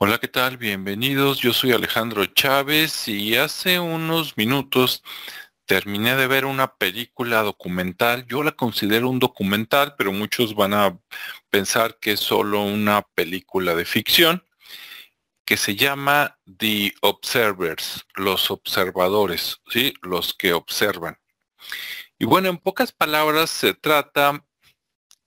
Hola, ¿qué tal? Bienvenidos. Yo soy Alejandro Chávez y hace unos minutos terminé de ver una película documental. Yo la considero un documental, pero muchos van a pensar que es solo una película de ficción que se llama The Observers, los observadores, ¿sí? Los que observan. Y bueno, en pocas palabras se trata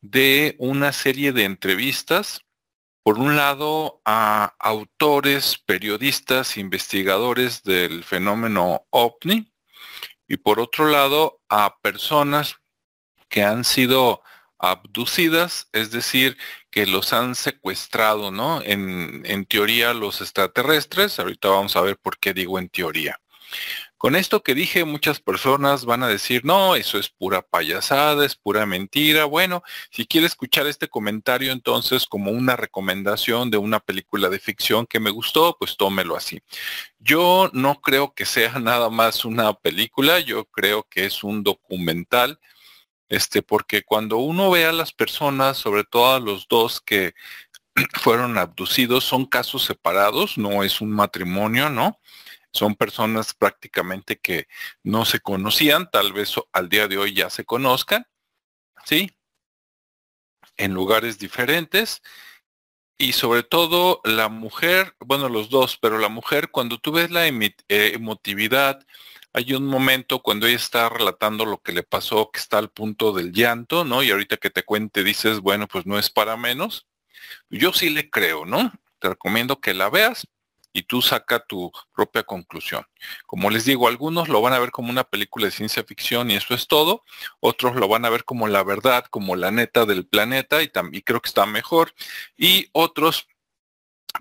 de una serie de entrevistas por un lado, a autores, periodistas, investigadores del fenómeno ovni, y por otro lado, a personas que han sido abducidas, es decir, que los han secuestrado, ¿no? En, en teoría los extraterrestres, ahorita vamos a ver por qué digo en teoría. Con esto que dije, muchas personas van a decir, no, eso es pura payasada, es pura mentira. Bueno, si quiere escuchar este comentario entonces como una recomendación de una película de ficción que me gustó, pues tómelo así. Yo no creo que sea nada más una película, yo creo que es un documental. Este, porque cuando uno ve a las personas, sobre todo a los dos que fueron abducidos, son casos separados, no es un matrimonio, ¿no? Son personas prácticamente que no se conocían, tal vez al día de hoy ya se conozcan, ¿sí? En lugares diferentes. Y sobre todo la mujer, bueno, los dos, pero la mujer, cuando tú ves la eh, emotividad, hay un momento cuando ella está relatando lo que le pasó, que está al punto del llanto, ¿no? Y ahorita que te cuente dices, bueno, pues no es para menos. Yo sí le creo, ¿no? Te recomiendo que la veas y tú saca tu propia conclusión. Como les digo, algunos lo van a ver como una película de ciencia ficción y eso es todo, otros lo van a ver como la verdad, como la neta del planeta y, y creo que está mejor, y otros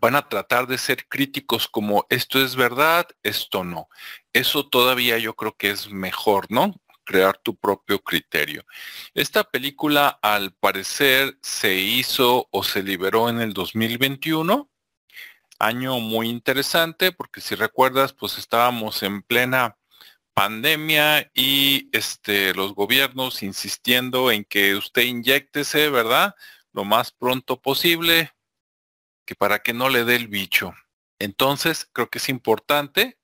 van a tratar de ser críticos como esto es verdad, esto no. Eso todavía yo creo que es mejor, ¿no? crear tu propio criterio. Esta película al parecer se hizo o se liberó en el 2021 año muy interesante porque si recuerdas, pues estábamos en plena pandemia y este, los gobiernos insistiendo en que usted inyectese, ¿verdad? Lo más pronto posible, que para que no le dé el bicho. Entonces, creo que es importante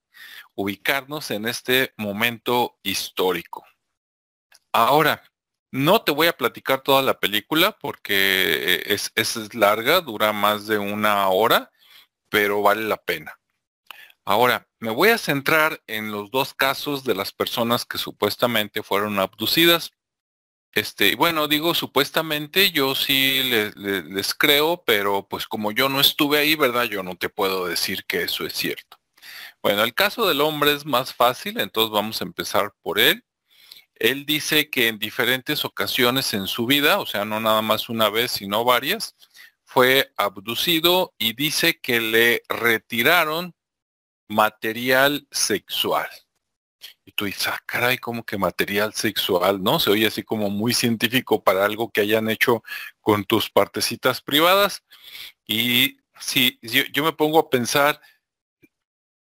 ubicarnos en este momento histórico. Ahora, no te voy a platicar toda la película porque es, es larga, dura más de una hora pero vale la pena. Ahora, me voy a centrar en los dos casos de las personas que supuestamente fueron abducidas. Este, bueno, digo supuestamente, yo sí les creo, pero pues como yo no estuve ahí, ¿verdad? Yo no te puedo decir que eso es cierto. Bueno, el caso del hombre es más fácil, entonces vamos a empezar por él. Él dice que en diferentes ocasiones en su vida, o sea, no nada más una vez, sino varias, fue abducido y dice que le retiraron material sexual. Y tú dices, ah, caray, como que material sexual, ¿no? Se oye así como muy científico para algo que hayan hecho con tus partecitas privadas. Y si yo me pongo a pensar,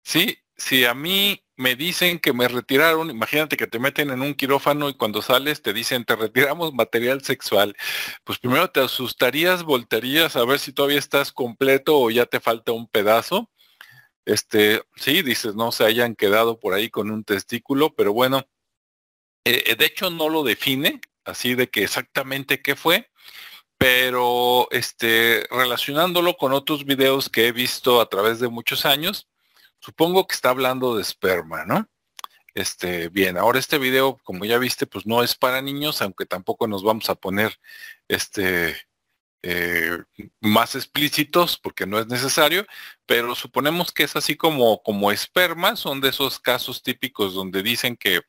sí, si a mí me dicen que me retiraron, imagínate que te meten en un quirófano y cuando sales te dicen te retiramos material sexual, pues primero te asustarías, voltearías a ver si todavía estás completo o ya te falta un pedazo. Este, sí, dices, no se hayan quedado por ahí con un testículo, pero bueno, eh, eh, de hecho no lo define, así de que exactamente qué fue, pero este, relacionándolo con otros videos que he visto a través de muchos años, Supongo que está hablando de esperma, ¿no? Este, bien, ahora este video, como ya viste, pues no es para niños, aunque tampoco nos vamos a poner este eh, más explícitos porque no es necesario, pero suponemos que es así como, como esperma, son de esos casos típicos donde dicen que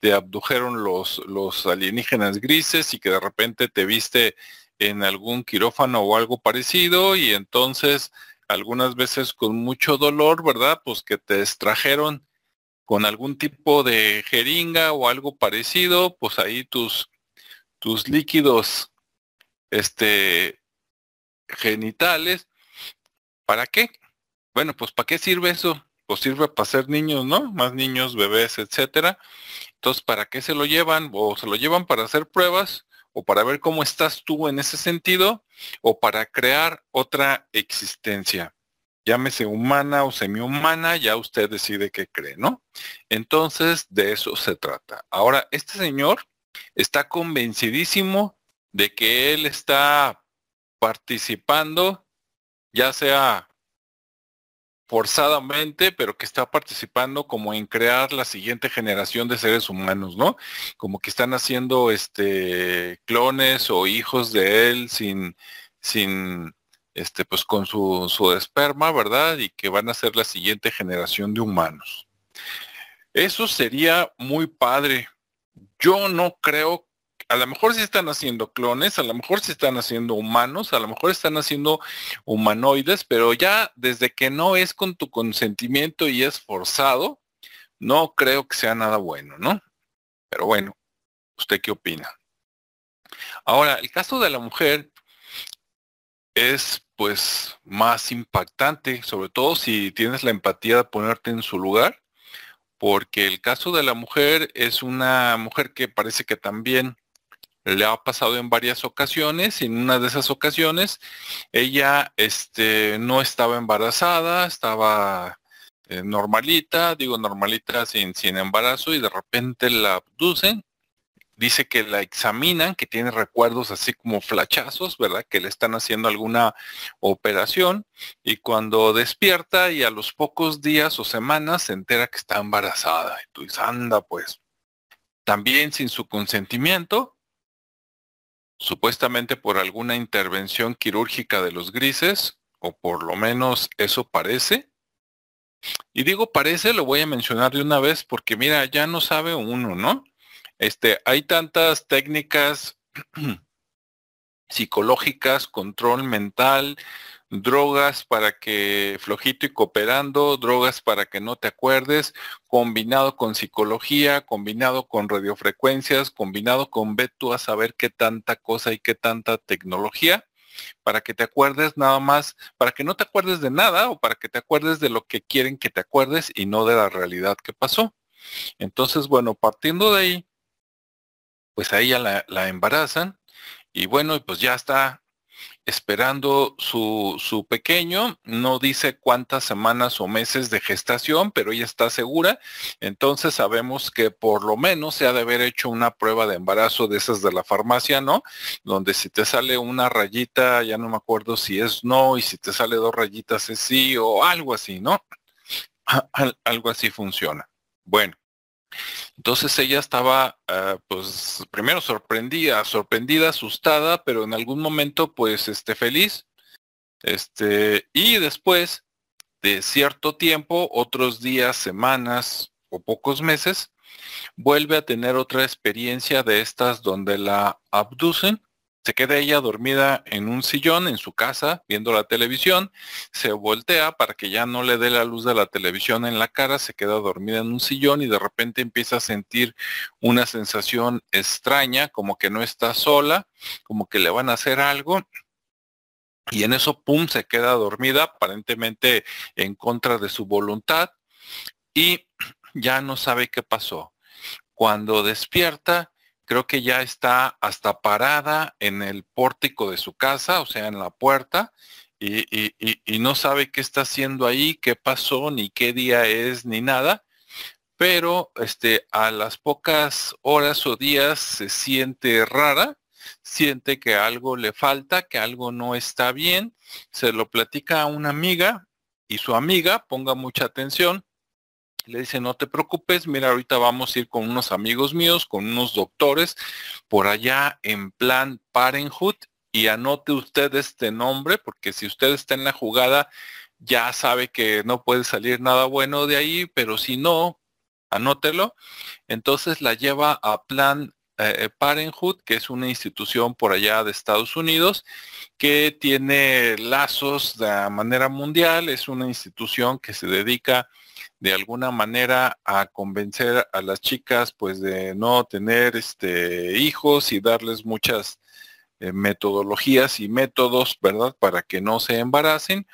te abdujeron los, los alienígenas grises y que de repente te viste en algún quirófano o algo parecido y entonces algunas veces con mucho dolor, ¿verdad? Pues que te extrajeron con algún tipo de jeringa o algo parecido, pues ahí tus, tus líquidos este, genitales. ¿Para qué? Bueno, pues ¿para qué sirve eso? Pues sirve para ser niños, ¿no? Más niños, bebés, etcétera. Entonces, ¿para qué se lo llevan? O se lo llevan para hacer pruebas o para ver cómo estás tú en ese sentido, o para crear otra existencia. llámese humana o semi-humana, ya usted decide qué cree, ¿no? Entonces, de eso se trata. Ahora, este señor está convencidísimo de que él está participando, ya sea forzadamente, pero que está participando como en crear la siguiente generación de seres humanos, ¿no? Como que están haciendo este clones o hijos de él sin, sin, este, pues con su, su esperma, ¿verdad? Y que van a ser la siguiente generación de humanos. Eso sería muy padre. Yo no creo a lo mejor sí están haciendo clones, a lo mejor sí están haciendo humanos, a lo mejor están haciendo humanoides, pero ya desde que no es con tu consentimiento y es forzado, no creo que sea nada bueno, ¿no? Pero bueno, ¿usted qué opina? Ahora, el caso de la mujer es pues más impactante, sobre todo si tienes la empatía de ponerte en su lugar, porque el caso de la mujer es una mujer que parece que también le ha pasado en varias ocasiones y en una de esas ocasiones ella este, no estaba embarazada, estaba eh, normalita, digo normalita sin, sin embarazo y de repente la abducen. Dice que la examinan, que tiene recuerdos así como flachazos, ¿verdad? Que le están haciendo alguna operación y cuando despierta y a los pocos días o semanas se entera que está embarazada. Y tú dices, anda pues. También sin su consentimiento, supuestamente por alguna intervención quirúrgica de los grises, o por lo menos eso parece. Y digo parece, lo voy a mencionar de una vez porque mira, ya no sabe uno, ¿no? Este, hay tantas técnicas psicológicas, control mental, drogas para que flojito y cooperando, drogas para que no te acuerdes, combinado con psicología, combinado con radiofrecuencias, combinado con ve a saber qué tanta cosa y qué tanta tecnología, para que te acuerdes nada más, para que no te acuerdes de nada o para que te acuerdes de lo que quieren que te acuerdes y no de la realidad que pasó. Entonces, bueno, partiendo de ahí, pues a ella la, la embarazan y bueno, pues ya está esperando su, su, pequeño, no dice cuántas semanas o meses de gestación, pero ella está segura, entonces sabemos que por lo menos se ha de haber hecho una prueba de embarazo de esas de la farmacia, ¿no? Donde si te sale una rayita, ya no me acuerdo si es no, y si te sale dos rayitas es sí, o algo así, ¿no? algo así funciona. Bueno, entonces ella estaba, ah, pues, primero sorprendida, sorprendida, asustada, pero en algún momento, pues, este, feliz. Este, y después de cierto tiempo, otros días, semanas o pocos meses, vuelve a tener otra experiencia de estas donde la abducen se queda ella dormida en un sillón en su casa viendo la televisión, se voltea para que ya no le dé la luz de la televisión en la cara, se queda dormida en un sillón y de repente empieza a sentir una sensación extraña, como que no está sola, como que le van a hacer algo. Y en eso, pum, se queda dormida, aparentemente en contra de su voluntad, y ya no sabe qué pasó. Cuando despierta, creo que ya está hasta parada en el pórtico de su casa, o sea, en la puerta, y, no sabe qué está haciendo ahí, qué pasó, ni qué día es, ni nada. Pero este, a las pocas horas o días se siente rara, siente que algo le falta, que algo no está bien, se lo platica a una amiga y su amiga, ponga mucha atención, le dice, no te preocupes, mira, ahorita vamos a ir con unos amigos míos, con unos doctores, por allá en plan Parenthood, y anote usted este nombre, porque si usted está en la jugada, ya sabe que no puede salir nada bueno de ahí, pero si no, anótelo. Entonces la lleva a plan eh, eh, Parenthood, que es una institución por allá de Estados Unidos, que tiene lazos de manera mundial, es una institución que se dedica de alguna manera a convencer a las chicas pues de no tener este hijos y darles muchas eh, metodologías y métodos, ¿verdad? Para que no se embaracen.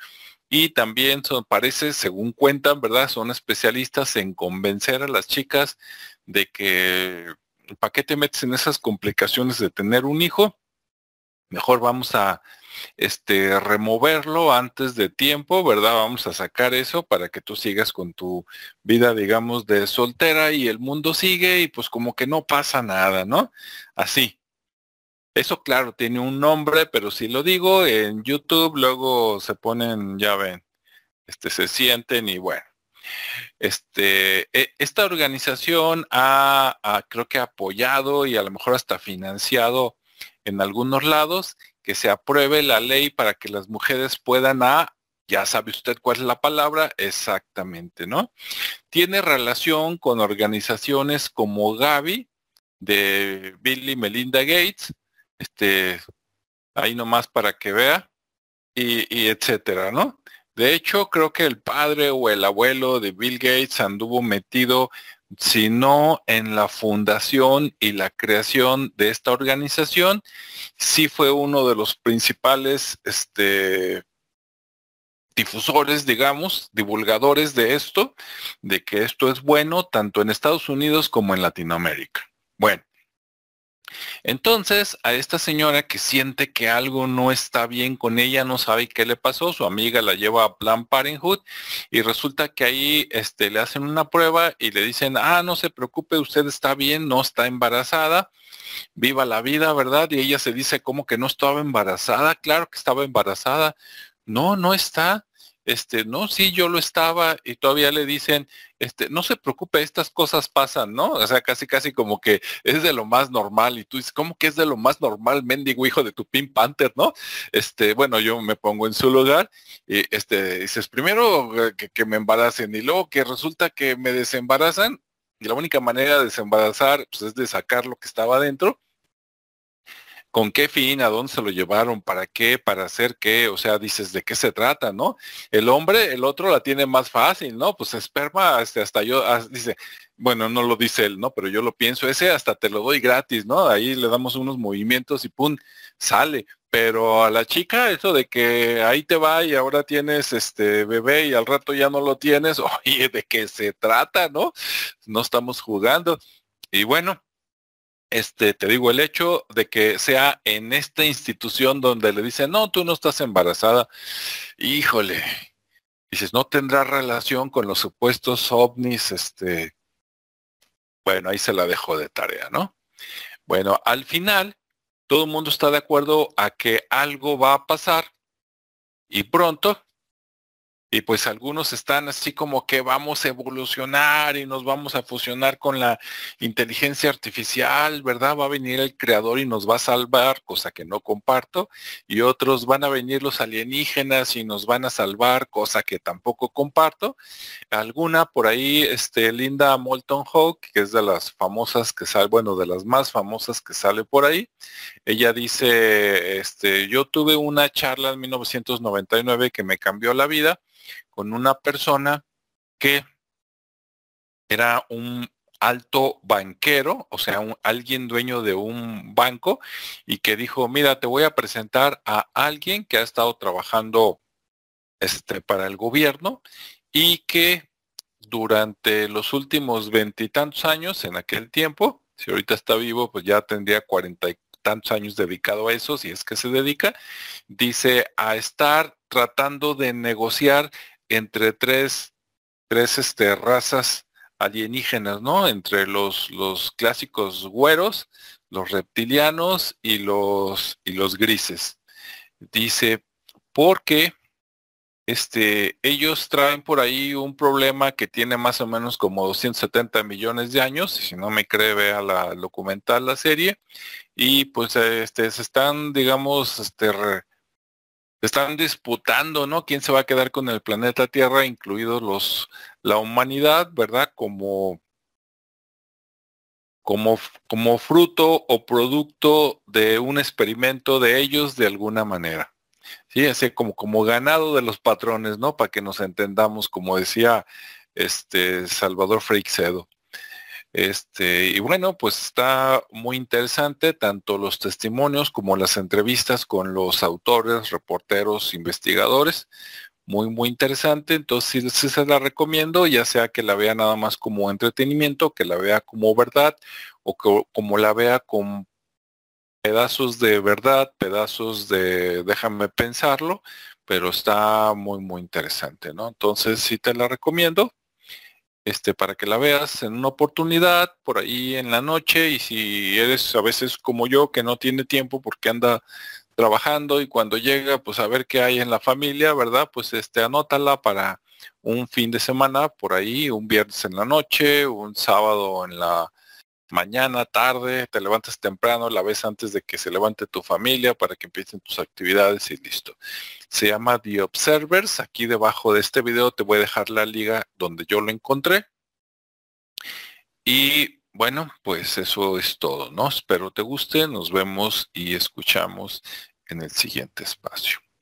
Y también son, parece, según cuentan, ¿verdad? Son especialistas en convencer a las chicas de que, ¿para qué te metes en esas complicaciones de tener un hijo? Mejor vamos a, este, removerlo antes de tiempo, ¿verdad? Vamos a sacar eso para que tú sigas con tu vida, digamos, de soltera y el mundo sigue y pues como que no pasa nada, ¿no? Así. Eso claro, tiene un nombre, pero si lo digo en YouTube, luego se ponen, ya ven, este, se sienten y bueno. Este, e, esta organización ha, creo que ha apoyado y a lo mejor hasta financiado en algunos lados que se apruebe la ley para que las mujeres puedan a, ya sabe usted cuál es la palabra, exactamente, ¿no? Tiene relación con organizaciones como Gavi, de Bill y Melinda Gates, este, ahí nomás para que vea, y, y etcétera, ¿no? De hecho, creo que el padre o el abuelo de Bill Gates anduvo metido, si no en la fundación y la creación de esta organización, sí fue uno de los principales este, difusores, digamos, divulgadores de esto, de que esto es bueno tanto en Estados Unidos como en Latinoamérica. Bueno, entonces, a esta señora que siente que algo no está bien con ella, no sabe qué le pasó, su amiga la lleva a Plan Parenthood y resulta que ahí este, le hacen una prueba y le dicen, ah, no se preocupe, usted está bien, no está embarazada, viva la vida, ¿verdad? Y ella se dice, ¿cómo que no estaba embarazada? Claro que estaba embarazada. No, no está este, no, sí, yo lo estaba y todavía le dicen, este, no se preocupe, estas cosas pasan, ¿no? O sea, casi, casi como que es de lo más normal y tú dices, ¿cómo que es de lo más normal, mendigo hijo de tu Pink Panther, ¿no? Este, bueno, yo me pongo en su lugar y este, dices, primero eh, que, me embaracen y luego que resulta que me desembarazan y la única manera de desembarazar pues, es de sacar lo que estaba adentro con qué fin, a dónde se lo llevaron, para qué, para hacer qué, o sea, dices, ¿de qué se trata, no? El hombre, el otro la tiene más fácil, ¿no? Pues esperma, este, hasta yo, ah, dice, bueno, no lo dice él, ¿no? Pero yo lo pienso, ese hasta te lo doy gratis, ¿no? Ahí le damos unos movimientos y pum, sale. Pero a la chica, eso de que ahí te va y ahora tienes este bebé y al rato ya no lo tienes, oye, ¿de qué se trata, no? No estamos jugando. Y bueno, este, te digo, el hecho de que sea en esta institución donde le dicen, no, tú no estás embarazada, híjole, dices, no tendrá relación con los supuestos ovnis, este, bueno, ahí se la dejo de tarea, ¿no? Bueno, al final, todo el mundo está de acuerdo a que algo va a pasar y pronto y pues algunos están así como que vamos a evolucionar y nos vamos a fusionar con la inteligencia artificial, ¿verdad? Va a venir el creador y nos va a salvar, cosa que no comparto, y otros van a venir los alienígenas y nos van a salvar, cosa que tampoco comparto. Alguna por ahí, este, Linda Moulton Hawk, que es de las famosas que sale, bueno, de las más famosas que sale por ahí, ella dice, este, yo tuve una charla en 1999 que me cambió la vida con una persona que era un alto banquero, o sea, un, alguien dueño de un banco y que dijo, mira, te voy a presentar a alguien que ha estado trabajando este, para el gobierno y que durante los últimos veintitantos años, en aquel tiempo, si ahorita está vivo, pues ya tendría cuarenta y tantos años dedicado a eso, si es que se dedica, dice a estar tratando de negociar entre tres, tres este, razas alienígenas, ¿no? Entre los, los clásicos güeros, los reptilianos y los, y los grises. Dice, porque este, ellos traen por ahí un problema que tiene más o menos como 270 millones de años, si no me cree, vea la documental, la serie, y pues este, se están, digamos, este, están disputando, ¿no? ¿Quién se va a quedar con el planeta Tierra, incluidos los, la humanidad, ¿verdad? Como, como, como fruto o producto de un experimento de ellos de alguna manera. Sí, así como, ganado de los patrones, ¿no? Para que nos entendamos, como decía este Salvador Freixedo. Este, y bueno, pues está muy interesante tanto los testimonios como las entrevistas con los autores, reporteros, investigadores. Muy, muy interesante. Entonces, sí, se la recomiendo, ya sea que la vea nada más como entretenimiento, que la vea como verdad o que, como la vea con pedazos de verdad, pedazos de déjame pensarlo, pero está muy, muy interesante, ¿no? Entonces sí te la recomiendo este, para que la veas en una oportunidad por ahí en la noche y si eres a veces como yo que no tiene tiempo porque anda trabajando y cuando llega pues a ver qué hay en la familia, ¿verdad? Pues este anótala para un fin de semana por ahí, un viernes en la noche, un sábado en la mañana, tarde, te levantas temprano, la ves antes de que se levante tu familia para que empiecen tus actividades y listo. Se llama The Observers. Aquí debajo de este video te voy a dejar la liga donde yo lo encontré. Y bueno, pues eso es todo, ¿no? Espero te guste. Nos vemos y escuchamos en el siguiente espacio.